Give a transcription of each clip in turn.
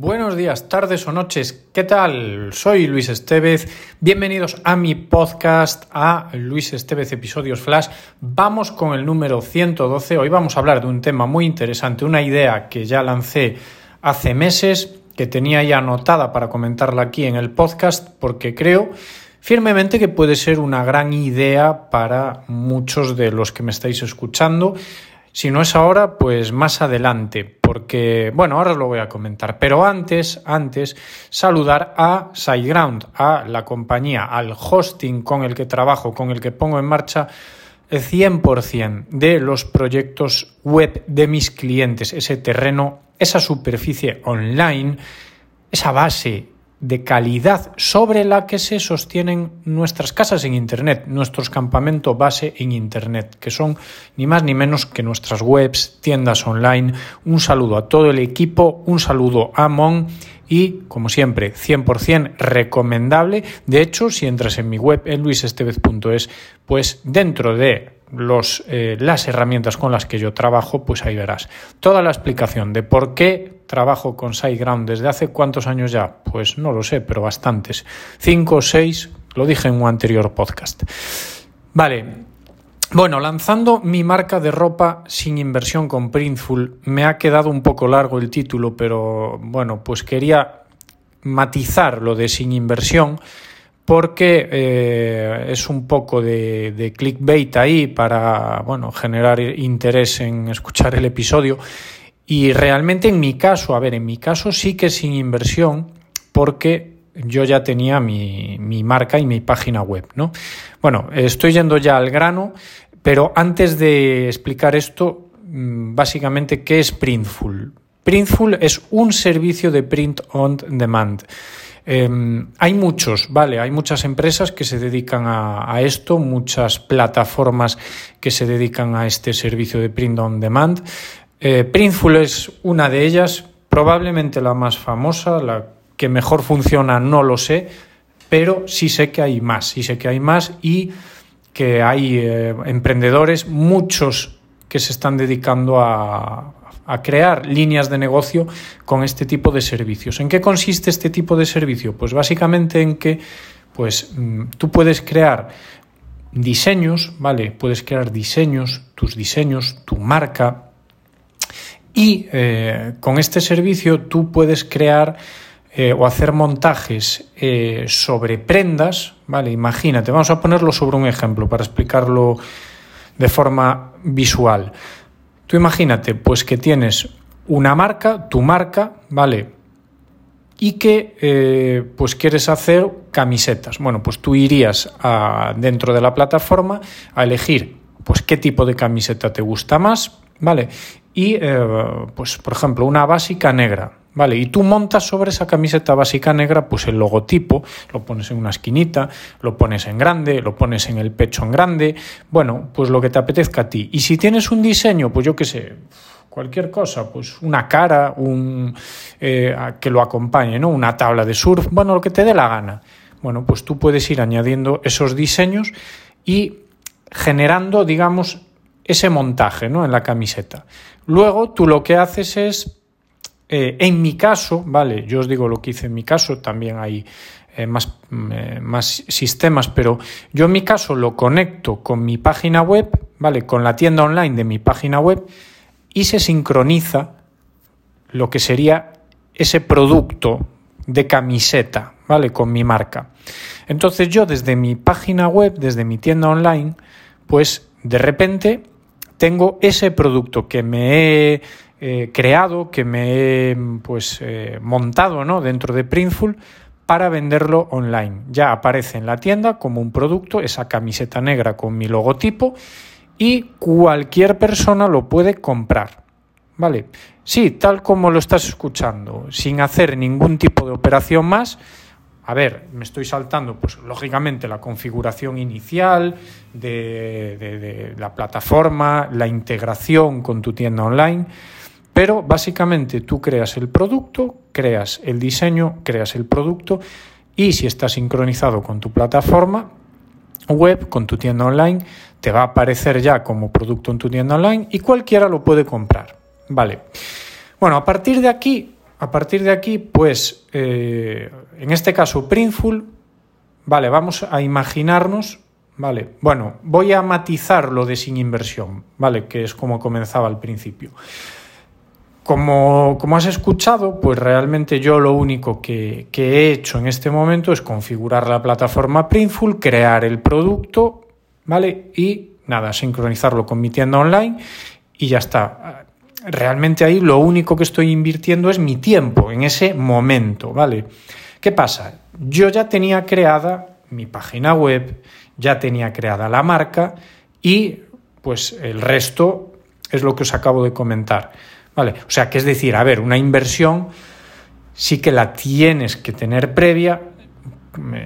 Buenos días, tardes o noches. ¿Qué tal? Soy Luis Estevez. Bienvenidos a mi podcast, a Luis Estevez Episodios Flash. Vamos con el número 112. Hoy vamos a hablar de un tema muy interesante, una idea que ya lancé hace meses, que tenía ya anotada para comentarla aquí en el podcast, porque creo firmemente que puede ser una gran idea para muchos de los que me estáis escuchando. Si no es ahora, pues más adelante, porque, bueno, ahora os lo voy a comentar. Pero antes, antes, saludar a SiteGround, a la compañía, al hosting con el que trabajo, con el que pongo en marcha el 100% de los proyectos web de mis clientes, ese terreno, esa superficie online, esa base de calidad sobre la que se sostienen nuestras casas en Internet, nuestros campamentos base en Internet, que son ni más ni menos que nuestras webs, tiendas online. Un saludo a todo el equipo, un saludo a Mon y, como siempre, 100% recomendable. De hecho, si entras en mi web en luisestevez.es, pues dentro de los, eh, las herramientas con las que yo trabajo, pues ahí verás toda la explicación de por qué trabajo con SiteGround desde hace cuántos años ya. Pues no lo sé, pero bastantes. Cinco o seis, lo dije en un anterior podcast. Vale. Bueno, lanzando mi marca de ropa sin inversión con Printful, me ha quedado un poco largo el título, pero bueno, pues quería matizar lo de sin inversión porque eh, es un poco de, clickbait ahí para bueno, generar interés en escuchar el episodio. Y realmente en mi caso, a ver, en mi caso sí que sin inversión, porque yo ya tenía mi, mi marca y mi página web, ¿no? Bueno, estoy yendo ya al grano, pero antes de explicar esto, mm, básicamente, ¿qué es Printful? Printful es un servicio de print on demand. Em, hay muchos, ¿vale? Hay muchas empresas que se dedican a, esto, muchas plataformas que se dedican a este servicio de print on demand. Eh, Printful es una de ellas, probablemente la más famosa, la que mejor funciona, no lo sé, pero sí sé que hay más, sí sé que hay más y que hay eh, emprendedores, muchos que se están dedicando a, a crear líneas de negocio con este tipo de servicios. ¿En qué consiste este tipo de servicio? Pues básicamente en que pues, mm, tú puedes crear diseños, ¿vale? Puedes crear diseños, tus diseños, tu marca. Y eh, con este servicio tú puedes crear eh, o hacer montajes eh, sobre prendas, ¿vale? Imagínate, vamos a ponerlo sobre un ejemplo para explicarlo de forma visual. Tú imagínate, pues que tienes una marca, tu marca, ¿vale? Y que eh, pues quieres hacer camisetas. Bueno, pues tú irías dentro de la plataforma a elegir pues qué tipo de camiseta te gusta más, ¿vale? Y eh, pues por ejemplo una básica negra, ¿vale? Y tú montas sobre esa camiseta básica negra pues el logotipo, lo pones en una esquinita, lo pones en grande, lo pones en el pecho en grande, bueno, pues lo que te apetezca a ti. Y si tienes un diseño, pues yo qué sé, cualquier cosa, pues una cara, un eh, que lo acompañe, ¿no? Una tabla de surf, bueno, lo que te dé la gana. Bueno, pues tú puedes ir añadiendo esos diseños y generando, digamos, ese montaje, ¿no? En la camiseta. Luego tú lo que haces es eh, en mi caso, vale, yo os digo lo que hice en mi caso, también hay eh, más, eh, más sistemas, pero yo en mi caso lo conecto con mi página web, vale, con la tienda online de mi página web y se sincroniza lo que sería ese producto de camiseta, ¿vale? Con mi marca. Entonces yo desde mi página web, desde mi tienda online, pues de repente tengo ese producto que me he eh, creado, que me he pues, eh, montado ¿no? dentro de Printful para venderlo online. Ya aparece en la tienda como un producto, esa camiseta negra con mi logotipo y cualquier persona lo puede comprar. ¿Vale? Sí, tal como lo estás escuchando, sin hacer ningún tipo de operación más. A ver, me estoy saltando, pues lógicamente la configuración inicial de, de la plataforma, la integración con tu tienda online pero básicamente tú creas el producto, creas el diseño, creas el producto y si está sincronizado con tu plataforma web, con tu tienda online, te va a aparecer ya como producto en tu tienda online y cualquiera lo puede comprar. Vale. Bueno, a partir de aquí, a partir de aquí, pues, eh, en este caso, Printful, vale, vamos a imaginarnos, vale, bueno, voy a matizar lo de sin inversión, vale, que es como comenzaba al principio. Como, has escuchado, pues realmente yo lo único que, que, he hecho en este momento es configurar la plataforma Printful, crear el producto, ¿vale? Y nada, sincronizarlo con mi tienda online y ya está. Realmente ahí lo único que estoy invirtiendo es mi tiempo en ese momento, ¿vale? ¿Qué pasa? Yo ya tenía creada mi página web, ya tenía creada la marca y pues el resto es lo que os acabo de comentar. O sea, que es decir, a ver, una inversión sí que la tienes que tener previa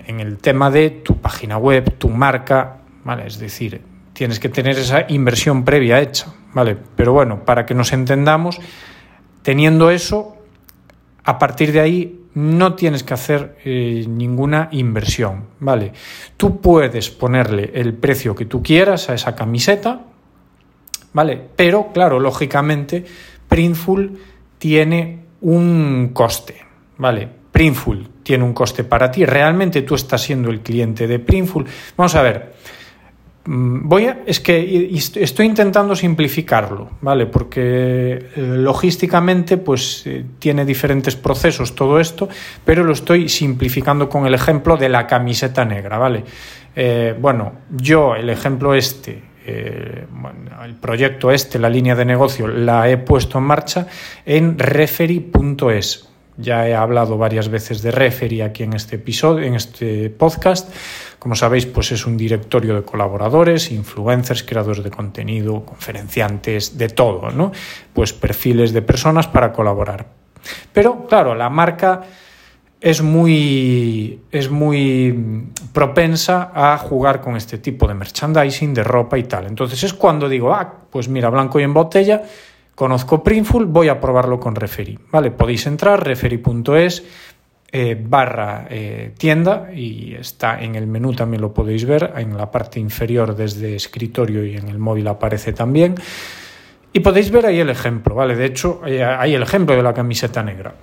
en el tema de tu página web, tu marca, ¿vale? Es decir, tienes que tener esa inversión previa hecha, ¿vale? Pero bueno, para que nos entendamos, teniendo eso, a partir de ahí no tienes que hacer eh, ninguna inversión, ¿vale? Tú puedes ponerle el precio que tú quieras a esa camiseta, ¿vale? Pero, claro, lógicamente, Printful tiene un coste, ¿vale? Printful tiene un coste para ti, realmente tú estás siendo el cliente de Printful. Vamos a ver, Mm, voy a, es que estoy intentando simplificarlo, ¿vale? Porque eh, logísticamente, pues eh, tiene diferentes procesos todo esto, pero lo estoy simplificando con el ejemplo de la camiseta negra, ¿vale? Eh, bueno, yo el ejemplo este, el proyecto este, la línea de negocio, la he puesto en marcha en referee.es. Ya he hablado varias veces de Referee aquí en este episodio, en este podcast. Como sabéis, pues es un directorio de colaboradores, influencers, creadores de contenido, conferenciantes, de todo, ¿no? Pues perfiles de personas para colaborar. Pero, claro, la marca es muy, es muy propensa a jugar con este tipo de merchandising, de ropa y tal. Entonces es cuando digo, ah, pues mira, blanco y en botella, conozco Printful, voy a probarlo con Referi. ¿Vale? Podéis entrar, referi.es eh, barra eh, tienda y está en el menú también lo podéis ver, en la parte inferior desde escritorio y en el móvil aparece también. Y podéis ver ahí el ejemplo, ¿vale? De hecho, eh, hay el ejemplo de la camiseta negra.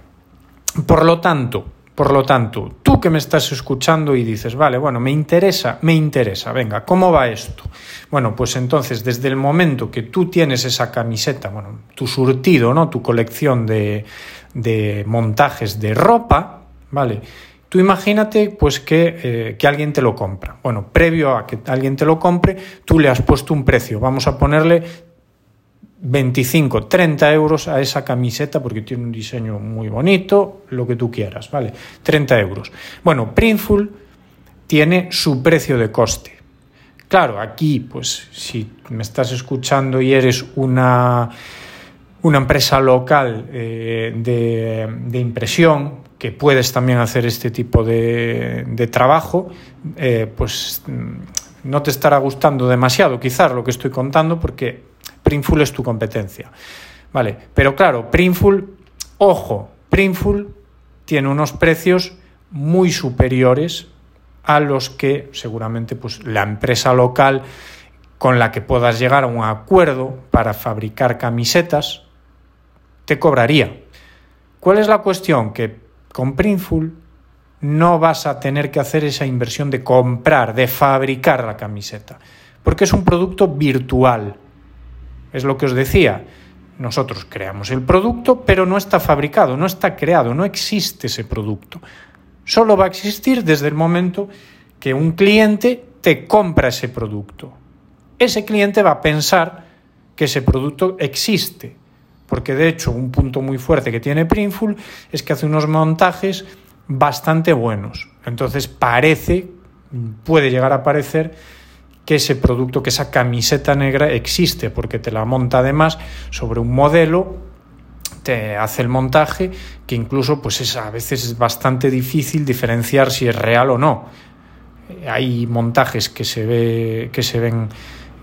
Por lo tanto, por lo tanto, tú que me estás escuchando y dices, vale, bueno, me interesa, me interesa, venga, ¿cómo va esto? Bueno, pues entonces, desde el momento que tú tienes esa camiseta, bueno, tu surtido, ¿no? Tu colección de, de montajes de ropa, ¿vale? Tú imagínate pues que, eh, que, alguien te lo compra. Bueno, previo a que alguien te lo compre, tú le has puesto un precio. Vamos a ponerle 25, 30 euros a esa camiseta porque tiene un diseño muy bonito, lo que tú quieras, ¿vale? 30 euros. Bueno, Printful tiene su precio de coste. Claro, aquí, pues si me estás escuchando y eres una, una empresa local eh, de, impresión, que puedes también hacer este tipo de, trabajo, eh, pues mm, no te estará gustando demasiado quizás lo que estoy contando porque Printful es tu competencia. Vale, pero claro, Printful, ojo, Printful tiene unos precios muy superiores a los que seguramente pues, la empresa local con la que puedas llegar a un acuerdo para fabricar camisetas te cobraría. ¿Cuál es la cuestión? Que con Printful no vas a tener que hacer esa inversión de comprar, de fabricar la camiseta, porque es un producto virtual. Es lo que os decía. Nosotros creamos el producto, pero no está fabricado, no está creado, no existe ese producto. Solo va a existir desde el momento que un cliente te compra ese producto. Ese cliente va a pensar que ese producto existe porque de hecho un punto muy fuerte que tiene Printful es que hace unos montajes bastante buenos. Entonces parece, puede llegar a parecer que ese producto, que esa camiseta negra existe, porque te la monta además sobre un modelo, te hace el montaje, que incluso pues es, a veces es bastante difícil diferenciar si es real o no. Hay montajes que se, ve, que se ven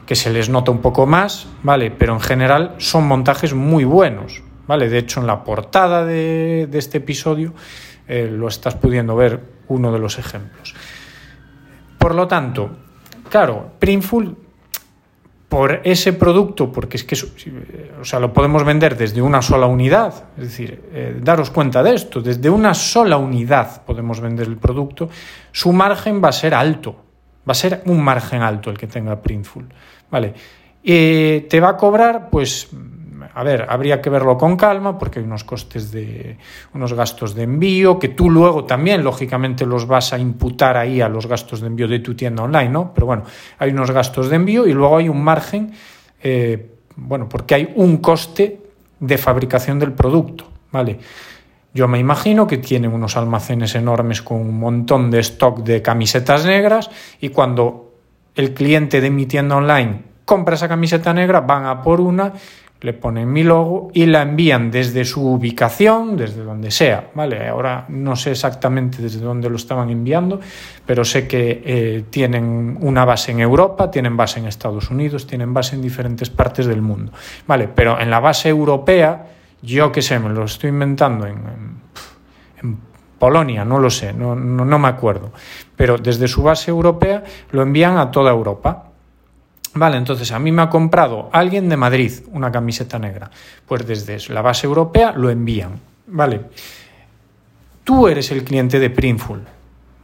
que se les nota un poco más, ¿vale? Pero en general son montajes muy buenos, ¿vale? De hecho, en la portada de, este episodio eh, lo estás pudiendo ver uno de los ejemplos. Por lo tanto, claro, Printful por ese producto, porque es que o sea, lo podemos vender desde una sola unidad, es decir, eh, daros cuenta de esto, desde una sola unidad podemos vender el producto, su margen va a ser alto, va a ser un margen alto el que tenga Printful, ¿vale? Eh, te va a cobrar, pues, a ver, habría que verlo con calma porque hay unos costes de, unos gastos de envío que tú luego también, lógicamente, los vas a imputar ahí a los gastos de envío de tu tienda online, ¿no? Pero bueno, hay unos gastos de envío y luego hay un margen, eh, bueno, porque hay un coste de fabricación del producto, ¿vale? Yo me imagino que tienen unos almacenes enormes con un montón de stock de camisetas negras y cuando el cliente de mi tienda online compra esa camiseta negra, van a por una, le ponen mi logo y la envían desde su ubicación, desde donde sea, ¿vale? Ahora no sé exactamente desde dónde lo estaban enviando, pero sé que eh, tienen una base en Europa, tienen base en Estados Unidos, tienen base en diferentes partes del mundo, ¿vale? Pero en la base europea, yo qué sé, me lo estoy inventando en, en, Polonia, no lo sé, no, no, no me acuerdo, pero desde su base europea lo envían a toda Europa. Vale, entonces a mí me ha comprado alguien de Madrid una camiseta negra. Pues desde la base europea lo envían. Vale. Tú eres el cliente de Printful.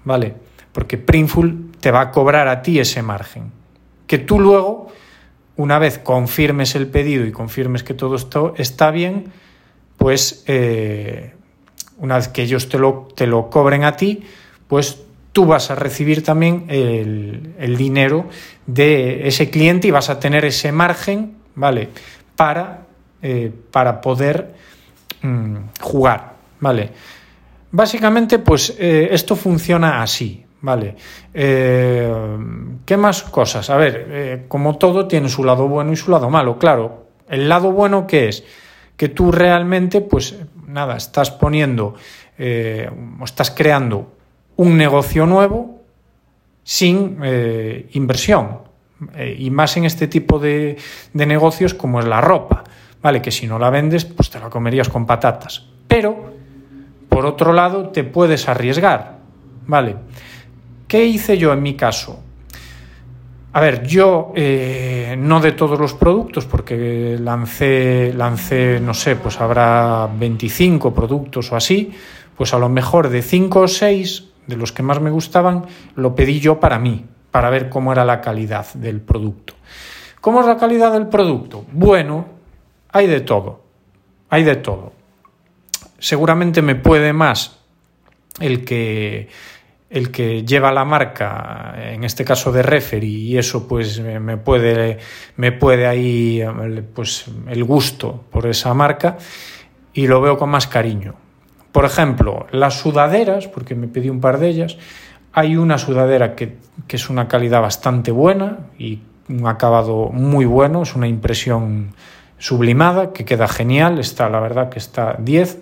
Vale. Porque Printful te va a cobrar a ti ese margen. Que tú luego, una vez confirmes el pedido y confirmes que todo esto está bien, pues eh, una vez que ellos te lo, te lo cobren a ti, pues tú vas a recibir también el, dinero de ese cliente y vas a tener ese margen, ¿vale? Para, eh, para poder mm, jugar, ¿vale? Básicamente, pues eh, esto funciona así, ¿vale? Eh, ¿Qué más cosas? A ver, como todo tiene su lado bueno y su lado malo, claro. El lado bueno que es que tú realmente, pues nada, estás poniendo o estás creando un negocio nuevo sin eh, inversión. Eh, y más en este tipo de, de, negocios como es la ropa, ¿vale? Que si no la vendes, pues te la comerías con patatas. Pero, por otro lado, te puedes arriesgar, ¿vale? ¿Qué hice yo en mi caso? A ver, yo eh, no de todos los productos, porque lancé, lancé, no sé, pues habrá 25 productos o así, pues a lo mejor de 5 o 6 de los que más me gustaban, lo pedí yo para mí, para ver cómo era la calidad del producto. ¿Cómo es la calidad del producto? Bueno, hay de todo, hay de todo. Seguramente me puede más el que el que lleva la marca, en este caso de Refer, y eso pues me puede, me puede ahí pues el gusto por esa marca y lo veo con más cariño. Por ejemplo, las sudaderas, porque me pedí un par de ellas, hay una sudadera que, es una calidad bastante buena y un acabado muy bueno, es una impresión sublimada que queda genial, está la verdad que está 10.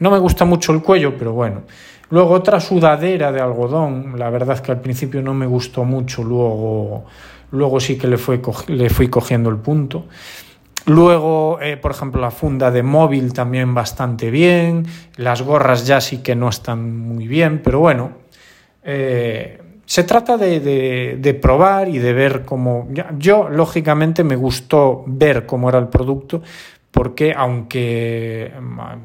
No me gusta mucho el cuello, pero bueno. Luego otra sudadera de algodón, la verdad que al principio no me gustó mucho, luego, luego sí que le, fue, le fui cogiendo el punto. Luego, eh, por ejemplo, la funda de móvil también bastante bien. Las gorras ya sí que no están muy bien, pero bueno, eh, se trata de, probar y de ver cómo... Yo, lógicamente, me gustó ver cómo era el producto, porque aunque,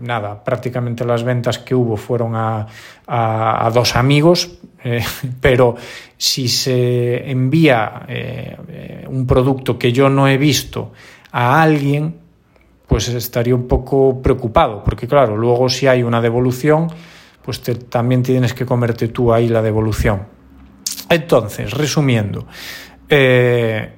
nada, prácticamente las ventas que hubo fueron a, dos amigos, eh, pero si se envía un producto que yo no he visto, a alguien, pues estaría un poco preocupado, porque claro, luego si hay una devolución, pues también tienes que comerte tú ahí la devolución. Entonces, resumiendo, eh,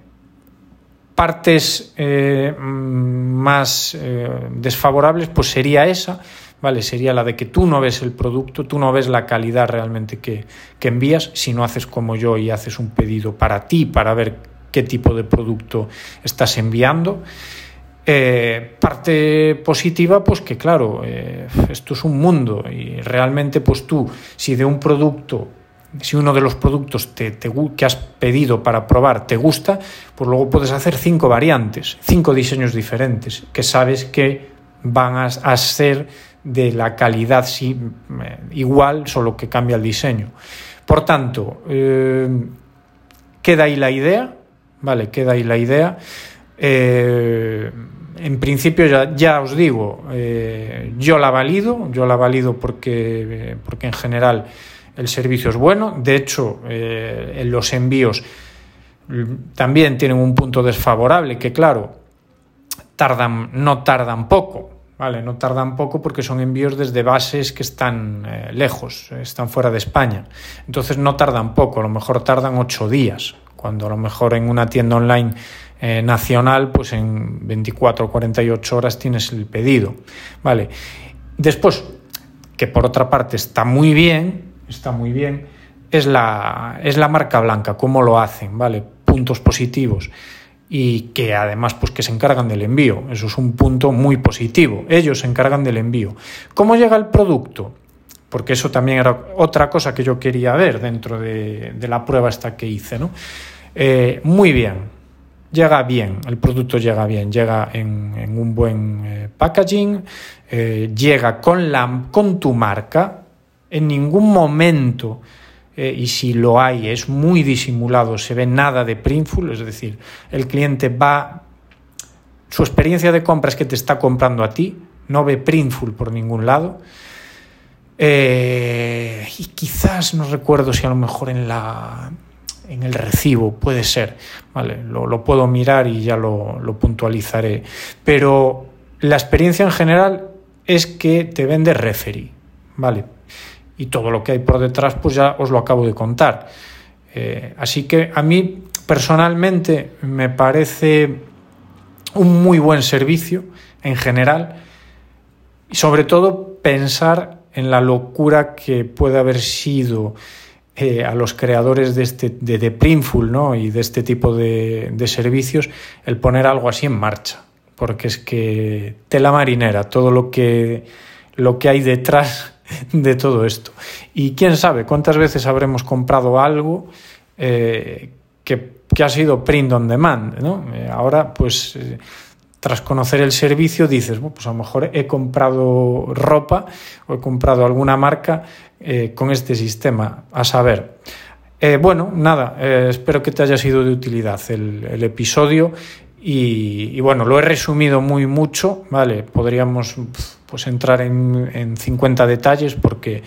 partes eh, más eh, desfavorables, pues sería esa, ¿vale? Sería la de que tú no ves el producto, tú no ves la calidad realmente que, que envías, si no haces como yo y haces un pedido para ti, para ver qué tipo de producto estás enviando. Eh, parte positiva, pues que claro, eh, esto es un mundo y realmente pues tú, si de un producto, si uno de los productos te, que has pedido para probar te gusta, pues luego puedes hacer cinco variantes, cinco diseños diferentes, que sabes que van a, ser de la calidad sí, eh, igual, solo que cambia el diseño. Por tanto, queda ahí la idea, ¿vale? Queda ahí la idea. Eh, en principio ya, ya os digo, eh, yo la valido, yo la valido porque, porque en general el servicio es bueno. De hecho, eh, en los envíos también tienen un punto desfavorable, que claro, tardan, no tardan poco, ¿vale? No tardan poco porque son envíos desde bases que están lejos, están fuera de España. Entonces no tardan poco, a lo mejor tardan ocho días, cuando a lo mejor en una tienda online eh, nacional, pues en 24 o 48 horas tienes el pedido, ¿vale? Después, que por otra parte está muy bien, está muy bien, es la, es la marca blanca, cómo lo hacen, ¿vale? Puntos positivos y que además pues que se encargan del envío. Eso es un punto muy positivo. Ellos se encargan del envío. ¿Cómo llega el producto? Porque eso también era otra cosa que yo quería ver dentro de, la prueba esta que hice. ¿no? Eh, muy bien, llega bien, el producto llega bien, llega en, un buen eh, packaging, eh, llega con, la, con tu marca, en ningún momento, y si lo hay, es muy disimulado, se ve nada de Printful, es decir, el cliente va, su experiencia de compra es que te está comprando a ti, no ve Printful por ningún lado. Y quizás no recuerdo si a lo mejor en la en el recibo, puede ser, ¿vale? Lo, puedo mirar y ya lo, puntualizaré. Pero la experiencia en general es que te vende referee, ¿vale? Y todo lo que hay por detrás, pues ya os lo acabo de contar. Eh, así que a mí personalmente me parece un muy buen servicio en general y sobre todo pensar en la locura que puede haber sido eh, a los creadores de, este, de, Printful ¿no? y de este tipo de, servicios el poner algo así en marcha, porque es que tela marinera, todo lo que, lo que hay detrás de todo esto. Y quién sabe cuántas veces habremos comprado algo eh, que, ha sido print on demand. ¿no? Eh, ahora, pues tras conocer el servicio dices, pues a lo mejor he comprado ropa o he comprado alguna marca eh, con este sistema, a saber. Eh, bueno, nada, eh, espero que te haya sido de utilidad el, episodio y, bueno, lo he resumido muy mucho, ¿vale? Podríamos pues entrar en, en 50 detalles porque,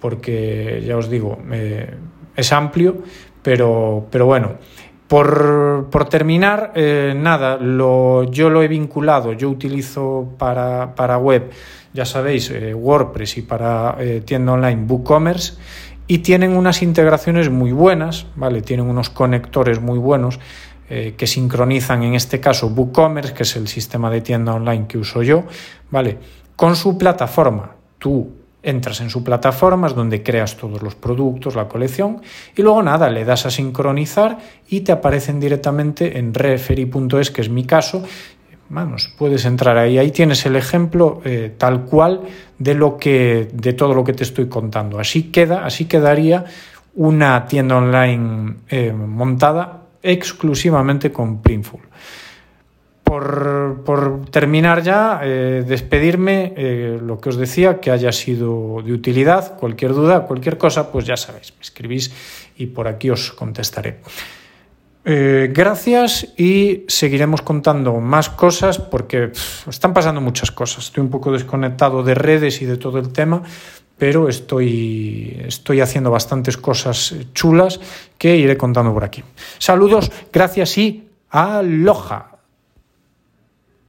porque ya os digo, es amplio, pero, pero bueno. Por, terminar, eh, nada, yo lo he vinculado, yo utilizo para, para web, ya sabéis, eh, WordPress y para eh, tienda online WooCommerce y tienen unas integraciones muy buenas, ¿vale? Tienen unos conectores muy buenos que sincronizan en este caso WooCommerce, que es el sistema de tienda online que uso yo, ¿vale? Con su plataforma. Tú entras en su plataforma, es donde creas todos los productos, la colección, y luego nada, le das a sincronizar y te aparecen directamente en referee.es, que es mi caso. Vamos, puedes entrar ahí, ahí tienes el ejemplo eh, tal cual de lo que, de todo lo que te estoy contando. Así queda, así quedaría una tienda online eh, montada exclusivamente con Printful por, terminar ya, eh, despedirme, eh, lo que os decía, que haya sido de utilidad, cualquier duda, cualquier cosa, pues ya sabéis, me escribís y por aquí os contestaré. Eh, gracias y seguiremos contando más cosas porque están pasando muchas cosas. Estoy un poco desconectado de redes y de todo el tema, pero estoy, estoy haciendo bastantes cosas chulas que iré contando por aquí. Saludos, gracias y aloha.